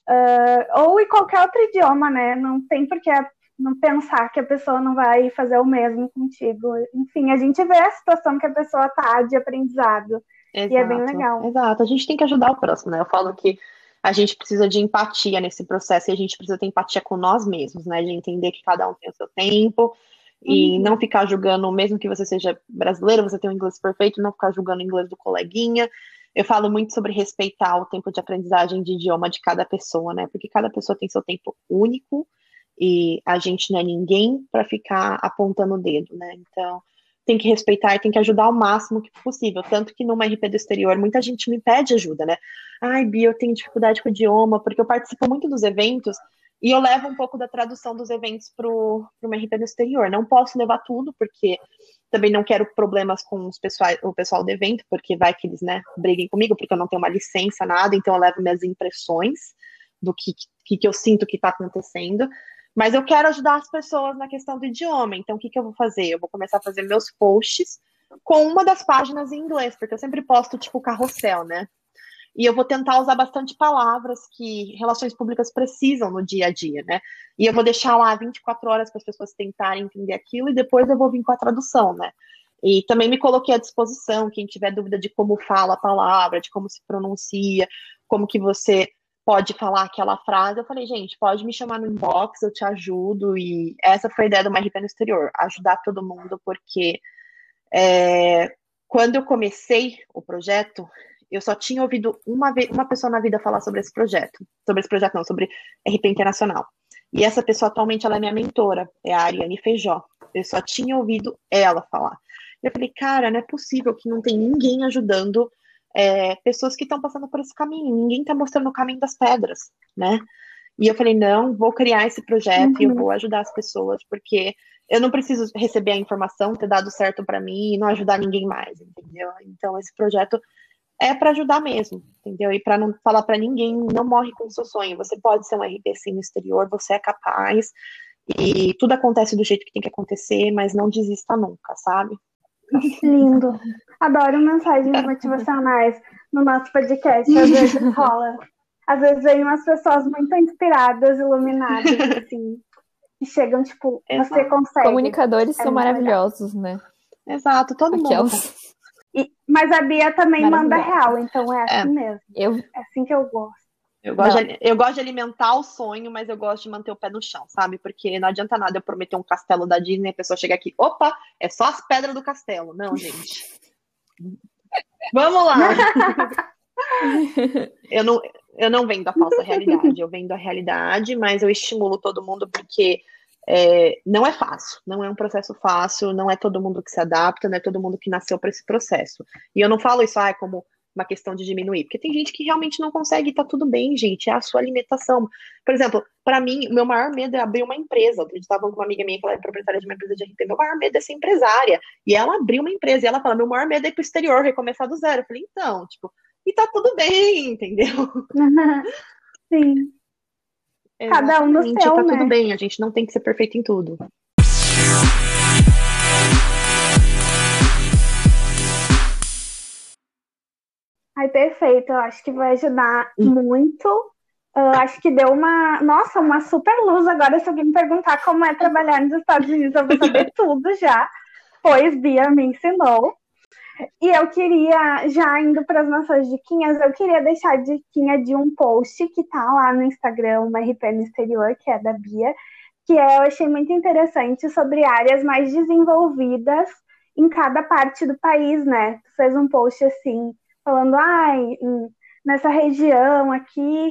uh, ou em qualquer outro idioma, né? Não tem por que não pensar que a pessoa não vai fazer o mesmo contigo. Enfim, a gente vê a situação que a pessoa tá de aprendizado. Exato, e é bem legal. Exato, a gente tem que ajudar o próximo, né? Eu falo que a gente precisa de empatia nesse processo e a gente precisa ter empatia com nós mesmos, né? De entender que cada um tem o seu tempo e uhum. não ficar julgando, mesmo que você seja brasileiro, você tem um inglês perfeito, não ficar julgando o inglês do coleguinha. Eu falo muito sobre respeitar o tempo de aprendizagem de idioma de cada pessoa, né? Porque cada pessoa tem seu tempo único e a gente não é ninguém para ficar apontando o dedo, né? Então, tem que respeitar e tem que ajudar ao máximo que possível. Tanto que numa RP do exterior, muita gente me pede ajuda, né? Ai, Bia, eu tenho dificuldade com o idioma, porque eu participo muito dos eventos e eu levo um pouco da tradução dos eventos para uma RP do exterior. Não posso levar tudo, porque também não quero problemas com os pessoal, o pessoal do evento, porque vai que eles, né, briguem comigo, porque eu não tenho uma licença, nada, então eu levo minhas impressões do que, que, que eu sinto que está acontecendo. Mas eu quero ajudar as pessoas na questão do idioma. Então, o que, que eu vou fazer? Eu vou começar a fazer meus posts com uma das páginas em inglês, porque eu sempre posto, tipo, carrossel, né? E eu vou tentar usar bastante palavras que relações públicas precisam no dia a dia, né? E eu vou deixar lá 24 horas para as pessoas tentarem entender aquilo e depois eu vou vir com a tradução, né? E também me coloquei à disposição, quem tiver dúvida de como fala a palavra, de como se pronuncia, como que você pode falar aquela frase. Eu falei, gente, pode me chamar no inbox, eu te ajudo. E essa foi a ideia do My no Exterior, ajudar todo mundo, porque é, quando eu comecei o projeto, Eu só tinha ouvido uma, vez, uma pessoa na vida falar sobre esse projeto. Sobre esse projeto, não, sobre RP Internacional. E essa pessoa atualmente ela é minha mentora, é a Ariane Feijó. Eu só tinha ouvido ela falar. Eu falei, cara, não é possível que não tem ninguém ajudando é, pessoas que estão passando por esse caminho. Ninguém está mostrando o caminho das pedras, né? E eu falei, não, vou criar esse projeto e eu uhum. vou ajudar as pessoas, porque eu não preciso receber a informação, ter dado certo para mim e não ajudar ninguém mais, entendeu? Então, esse projeto é para ajudar mesmo, entendeu? E para não falar para ninguém, não morre com o seu sonho. Você pode ser um RPC no exterior, você é capaz, e tudo acontece do jeito que tem que acontecer, mas não desista nunca, sabe? Lindo. Adoro mensagens [laughs] motivacionais no nosso podcast, às vezes [laughs] rola. Às vezes vem umas pessoas muito inspiradas, iluminadas, [laughs] assim, que chegam, tipo, Exato. você consegue. Comunicadores é são maravilhosos, legal. né? Exato, todo mundo. E, mas a Bia também manda real, então é assim é. mesmo. Eu... É assim que eu gosto. Eu gosto, de, eu gosto de alimentar o sonho, mas eu gosto de manter o pé no chão, sabe? Porque não adianta nada eu prometer um castelo da Disney e a pessoa chega aqui, opa, é só as pedras do castelo. Não, gente. Vamos lá. [laughs] eu, não, eu não vendo a falsa realidade, eu vendo a realidade, mas eu estimulo todo mundo porque é, não é fácil, não é um processo fácil, não é todo mundo que se adapta, não é todo mundo que nasceu para esse processo. E eu não falo isso ah, como uma questão de diminuir, porque tem gente que realmente não consegue, tá tudo bem, gente, é a sua alimentação. Por exemplo, para mim, o meu maior medo é abrir uma empresa. Eu estava com uma amiga minha que ela é proprietária de uma empresa de RP, meu maior medo é ser empresária. E ela abriu uma empresa e ela fala: meu maior medo é ir pro exterior, recomeçar do zero. Eu falei, então, tipo, e tá tudo bem, [laughs] entendeu? [laughs] Sim. Cada um no seu, tá né? tudo bem, a gente não tem que ser perfeito em tudo. Ai, perfeito. Eu acho que vai ajudar muito. Uh, acho que deu uma, nossa, uma super luz agora. Se alguém me perguntar como é trabalhar nos Estados Unidos, eu vou saber [laughs] tudo já, pois Bia me ensinou. E eu queria, já indo para as nossas diquinhas, eu queria deixar a diquinha de um post que tá lá no Instagram, uma RP no exterior, que é da Bia, que é, eu achei muito interessante sobre áreas mais desenvolvidas em cada parte do país, né? Tu fez um post assim, falando, ai, nessa região aqui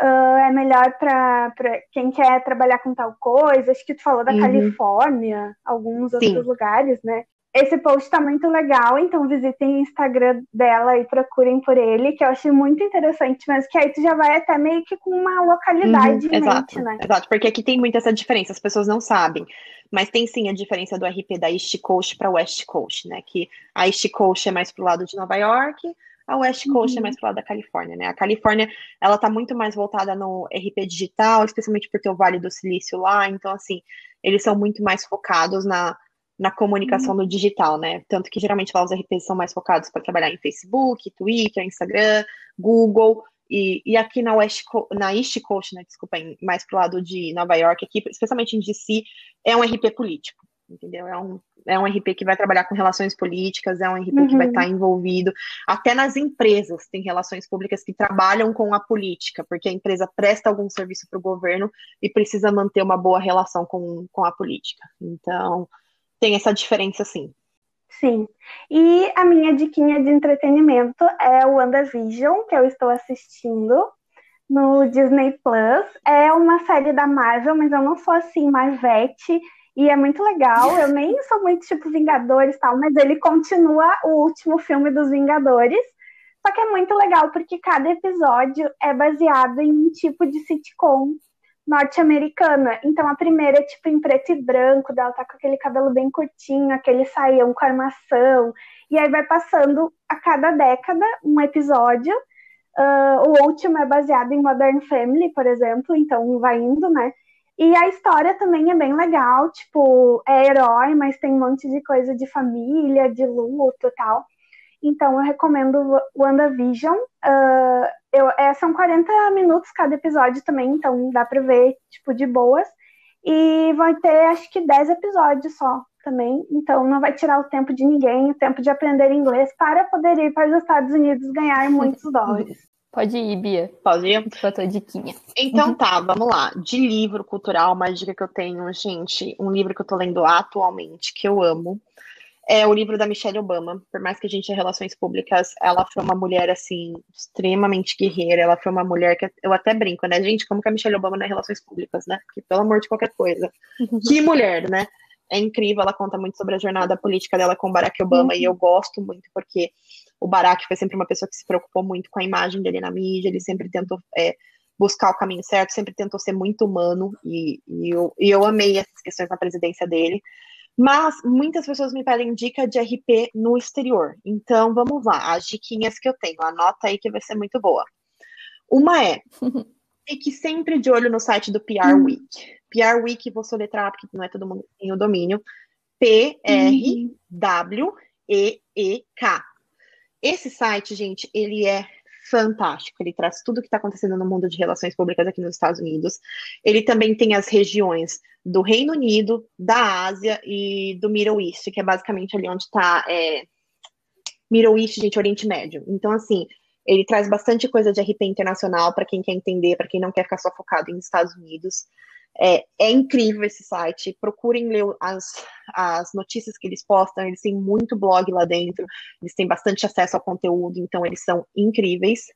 uh, é melhor para quem quer trabalhar com tal coisa. Acho que tu falou da uhum. Califórnia, alguns Sim. outros lugares, né? Esse post tá muito legal, então visitem o Instagram dela e procurem por ele, que eu achei muito interessante, mas que aí tu já vai até meio que com uma localidade uhum, em exato, mente, né? Exato, porque aqui tem muita essa diferença, as pessoas não sabem. Mas tem sim a diferença do RP da East Coast para West Coast, né? Que a East Coast é mais pro lado de Nova York, a West Coast é uhum. é mais pro lado da Califórnia, né? A Califórnia, ela tá muito mais voltada no RP digital, especialmente por ter o Vale do Silício lá, então, assim, eles são muito mais focados na, na comunicação uhum. no digital, né? Tanto que geralmente lá os RPs são mais focados para trabalhar em Facebook, Twitter, Instagram, Google, e, e aqui na West na East Coast, né, desculpa, mais pro lado de Nova York, aqui, especialmente em DC, é um RP político, entendeu? É um, é um RP que vai trabalhar com relações políticas, é um RP uhum. que vai uhum. estar envolvido, até nas empresas tem relações públicas que trabalham com a política, porque a empresa presta algum serviço para o governo e precisa manter uma boa relação com, com a política. Então, tem essa diferença sim. Sim. E a minha diquinha de entretenimento é o WandaVision, que eu estou assistindo no Disney Plus. É uma série da Marvel, mas eu não sou assim, Marvete. E é muito legal. Eu nem [laughs] sou muito tipo Vingadores tal, mas ele continua o último filme dos Vingadores. Só que é muito legal porque cada episódio é baseado em um tipo de sitcom norte-americana. Então a primeira é tipo em preto e branco, dela tá com aquele cabelo bem curtinho, aquele saião com armação. E aí vai passando a cada década um episódio. Uh, o último é baseado em Modern Family, por exemplo, então vai indo, né? E a história também é bem legal, tipo, é herói, mas tem um monte de coisa de família, de luto e tal. Então eu recomendo WandaVision. Uh, eu, é, são 40 minutos cada episódio também, então dá pra ver, tipo, de boas. E vai ter, acho que 10 episódios só também. Então não vai tirar o tempo de ninguém, o tempo de aprender inglês para poder ir para os Estados Unidos ganhar muitos dólares. [laughs] Pode ir, Bia. Pode ir? Com a tua diquinha. Então tá, vamos lá. De livro cultural, uma dica que eu tenho, gente, um livro que eu tô lendo atualmente, que eu amo, é o livro da Michelle Obama. Por mais que a gente tenha relações públicas, ela foi uma mulher, assim, extremamente guerreira. Ela foi uma mulher que eu até brinco, né? Gente, como que a Michelle Obama não é relações públicas, né? Porque, pelo amor de qualquer coisa. [laughs] que mulher, né? É incrível, ela conta muito sobre a jornada política dela com Barack Obama, uhum. e eu gosto muito, porque o Barack foi sempre uma pessoa que se preocupou muito com a imagem dele na mídia, ele sempre tentou é, buscar o caminho certo, sempre tentou ser muito humano, e, e, eu, e eu amei essas questões na presidência dele. Mas muitas pessoas me pedem dica de RP no exterior. Então vamos lá, as diquinhas que eu tenho. Anota aí que vai ser muito boa. Uma é [laughs] fique sempre de olho no site do PR hum. Week. PR Week, vou soletrar porque não é todo mundo que tem o domínio. P-R-W-E-E-K. Esse site, gente, ele é fantástico. Ele traz tudo o que está acontecendo no mundo de relações públicas aqui nos Estados Unidos. Ele também tem as regiões do Reino Unido, da Ásia e do Middle East, que é basicamente ali onde está é... Middle East, gente, Oriente Médio. Então, assim, ele traz bastante coisa de RP internacional para quem quer entender, para quem não quer ficar só focado em Estados Unidos. É, é, incrível esse site. Procurem ler as, as notícias que eles postam. Eles têm muito blog lá dentro. Eles têm bastante acesso ao conteúdo, então eles são incríveis.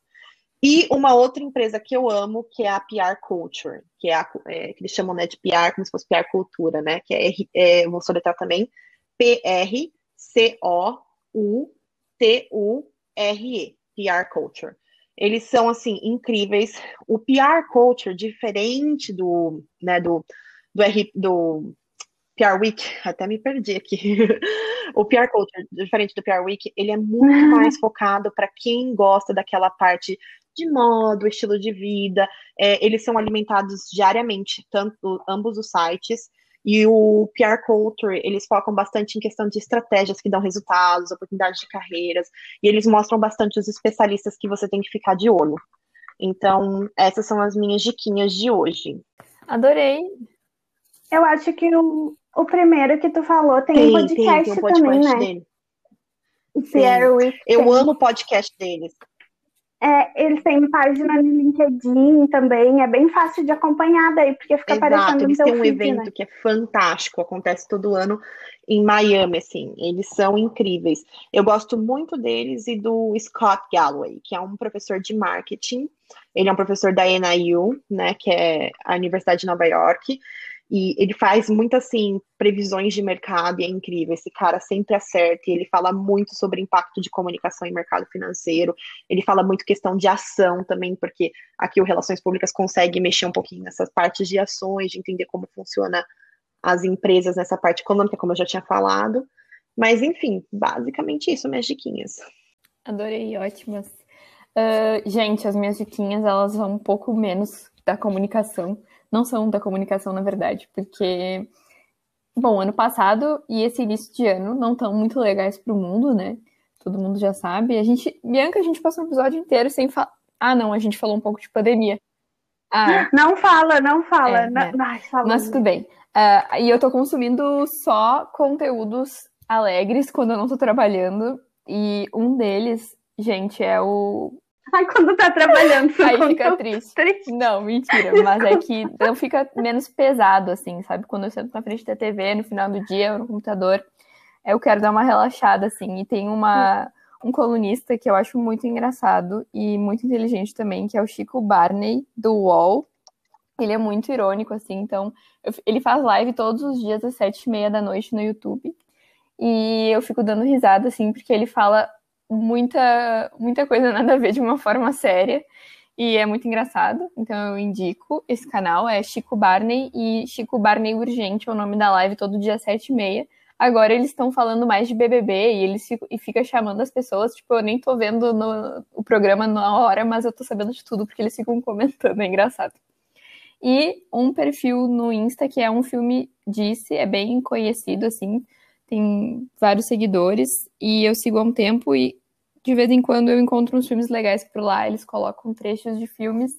E uma outra empresa que eu amo, que é a PR Culture, que é, a, é que eles chamam né, de PR, como se fosse PR Cultura, né? Que é, é vou soletrar também, P-R-C-O-U-T-U-R-E, PR Culture. Eles são, assim, incríveis. O PR Culture, diferente do, né, do, do, R, do PR Week, até me perdi aqui. [laughs] o PR Culture, diferente do PR Week, ele é muito [laughs] mais focado para quem gosta daquela parte de modo, estilo de vida. É, eles são alimentados diariamente, tanto ambos os sites. E o PR Culture, eles focam bastante em questão de estratégias que dão resultados, oportunidades de carreiras, e eles mostram bastante os especialistas que você tem que ficar de olho. Então, essas são as minhas diquinhas de hoje. Adorei. Eu acho que o, o primeiro que tu falou tem, tem um podcast, tem, tem um podcast também, né? Dele. Eu amo o podcast deles. É, eles têm página no LinkedIn também, é bem fácil de acompanhar daí, porque fica Exato, aparecendo eles no têm um feed, evento né? que é fantástico, acontece todo ano em Miami, assim, eles são incríveis. Eu gosto muito deles e do Scott Galloway, que é um professor de marketing, ele é um professor da NIU, né, que é a Universidade de Nova York, e ele faz muito assim previsões de mercado e é incrível. Esse cara sempre acerta e ele fala muito sobre impacto de comunicação em mercado financeiro. Ele fala muito questão de ação também, porque aqui o Relações Públicas consegue mexer um pouquinho nessas partes de ações, de entender como funciona as empresas nessa parte econômica, como eu já tinha falado. Mas enfim, basicamente isso, minhas diquinhas. Adorei, ótimas. Uh, gente, as minhas diquinhas elas vão um pouco menos da comunicação não são da comunicação, na verdade, porque, bom, ano passado e esse início de ano não estão muito legais para o mundo, né? Todo mundo já sabe. A gente, Bianca, a gente passou um episódio inteiro sem falar. Ah, não, a gente falou um pouco de pandemia. Ah, [gasps] não fala, não fala. É, não, né? Mas tudo bem. Uh, e eu tô consumindo só conteúdos alegres quando eu não tô trabalhando. E um deles, gente, é o Ai, quando tá trabalhando, Aí fica triste. triste. Não, mentira. Mas é que não fica menos pesado, assim, sabe? Quando eu sento na frente da TV, no final do dia, no computador, eu quero dar uma relaxada, assim. E tem uma, um colunista que eu acho muito engraçado e muito inteligente também, que é o Chico Barney, do UOL. Ele é muito irônico, assim, então eu, ele faz live todos os dias às sete e meia da noite no YouTube. E eu fico dando risada, assim, porque ele fala muita, muita coisa [laughs] nada a ver de uma forma séria. E é muito engraçado. Então eu indico esse canal, é Chico Barney e Chico Barney Urgente é o nome da live todo dia sete e meia. Agora eles estão falando mais de BBB e eles ficam, e fica chamando as pessoas, tipo, eu nem tô vendo no, o programa na hora, mas eu tô sabendo de tudo porque eles ficam [laughs] comentando, é engraçado. E um perfil no Insta que é um filme disse, é bem conhecido assim, tem vários seguidores e eu sigo há um tempo e de vez em quando eu encontro uns filmes legais por lá, eles colocam trechos de filmes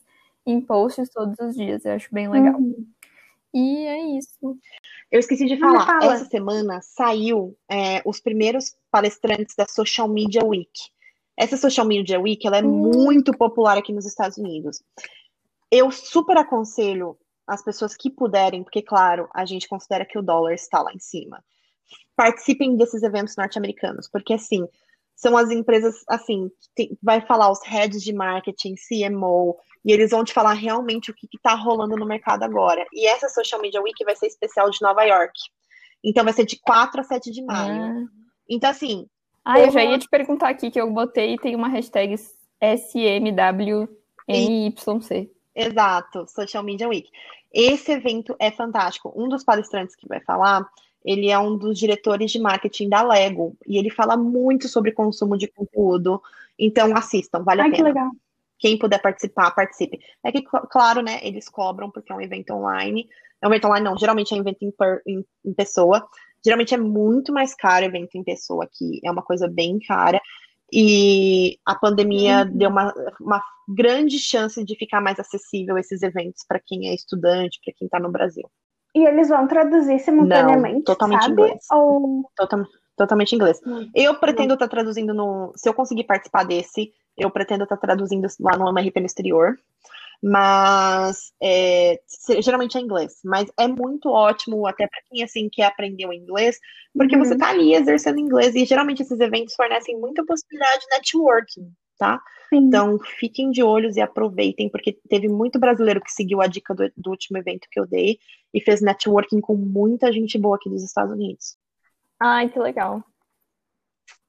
em posts todos os dias, eu acho bem legal. Uhum. E é isso. Eu esqueci de falar, fala. essa semana saiu é, os primeiros palestrantes da Social Media Week. Essa Social Media Week ela é uhum. muito popular aqui nos Estados Unidos. Eu super aconselho as pessoas que puderem, porque, claro, a gente considera que o dólar está lá em cima participem desses eventos norte-americanos, porque assim, são as empresas, assim, tem, vai falar os heads de marketing, CMO, e eles vão te falar realmente o que está rolando no mercado agora. E essa Social Media Week vai ser especial de Nova York. Então vai ser de 4 a 7 de maio. Ah. Então, assim. Ah, eu, eu já ia te perguntar aqui que eu botei tem uma hashtag SMWNYC. Exato, Social Media Week. Esse evento é fantástico. Um dos palestrantes que vai falar ele é um dos diretores de marketing da Lego e ele fala muito sobre consumo de conteúdo. Então assistam, vale Ai, a pena. Que legal. Quem puder participar, participe. É que, claro, né, eles cobram porque é um evento online. É um evento online, não, geralmente é um evento em, per, em, em pessoa. Geralmente é muito mais caro evento em pessoa aqui, é uma coisa bem cara. E a pandemia uhum. deu uma, uma grande chance de ficar mais acessível esses eventos para quem é estudante, para quem está no Brasil. E eles vão traduzir simultaneamente, Não, totalmente sabe? inglês. Ou... Total, totalmente inglês. Hum. Eu pretendo estar tá traduzindo no... Se eu conseguir participar desse, eu pretendo estar tá traduzindo lá no MRP no exterior. Mas é, geralmente é inglês. Mas é muito ótimo, até para quem assim quer aprender o inglês, porque uhum. você está ali exercendo inglês. E geralmente esses eventos fornecem muita possibilidade de networking, tá? Sim. Então, fiquem de olhos e aproveitem, porque teve muito brasileiro que seguiu a dica do, do, último evento que eu dei e fez networking com muita gente boa aqui dos Estados Unidos. Ai, que legal.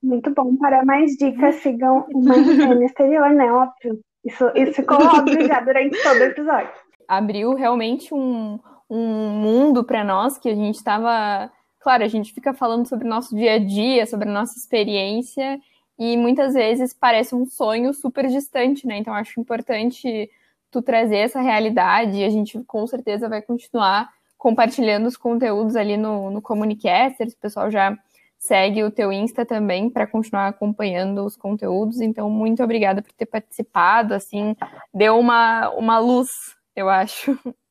Muito bom. Para mais dicas, sigam o no exterior, né? Óbvio. Isso, isso ficou óbvio já durante todo o episódio. Abriu realmente um, um mundo para nós que a gente estava. Claro, a gente fica falando sobre o nosso dia a dia, sobre a nossa experiência, e muitas vezes parece um sonho super distante, né? Então acho importante tu trazer essa realidade e a gente com certeza vai continuar compartilhando os conteúdos ali no, no Comunicasters, o pessoal já segue o teu Insta também para continuar acompanhando os conteúdos, então muito obrigada por ter participado, assim, deu uma, uma luz, eu acho. [laughs]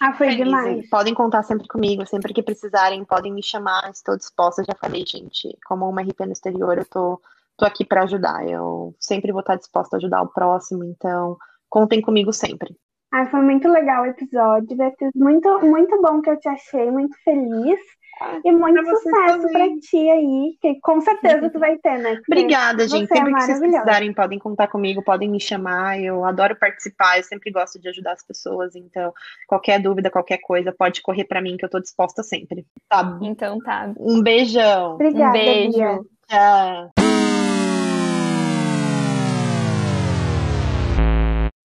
Ah, foi demais. Podem contar sempre comigo, sempre que precisarem, podem me chamar, estou disposta. Já falei, gente, como uma RP no exterior, eu tô, tô aqui para ajudar. Eu sempre vou estar disposta a ajudar o próximo, então contem comigo sempre. Ah, foi muito legal o episódio, Beatriz. Muito, muito bom que eu te achei, muito feliz. E muito pra sucesso para ti aí, que com certeza tu vai ter, né? [laughs] Porque Obrigada, gente. Sempre é que vocês precisarem, podem contar comigo, podem me chamar. Eu adoro participar, eu sempre gosto de ajudar as pessoas. Então, qualquer dúvida, qualquer coisa, pode correr para mim, que eu tô disposta sempre. Tá. Então tá. Um beijão. Obrigada, um beijo. Tchau.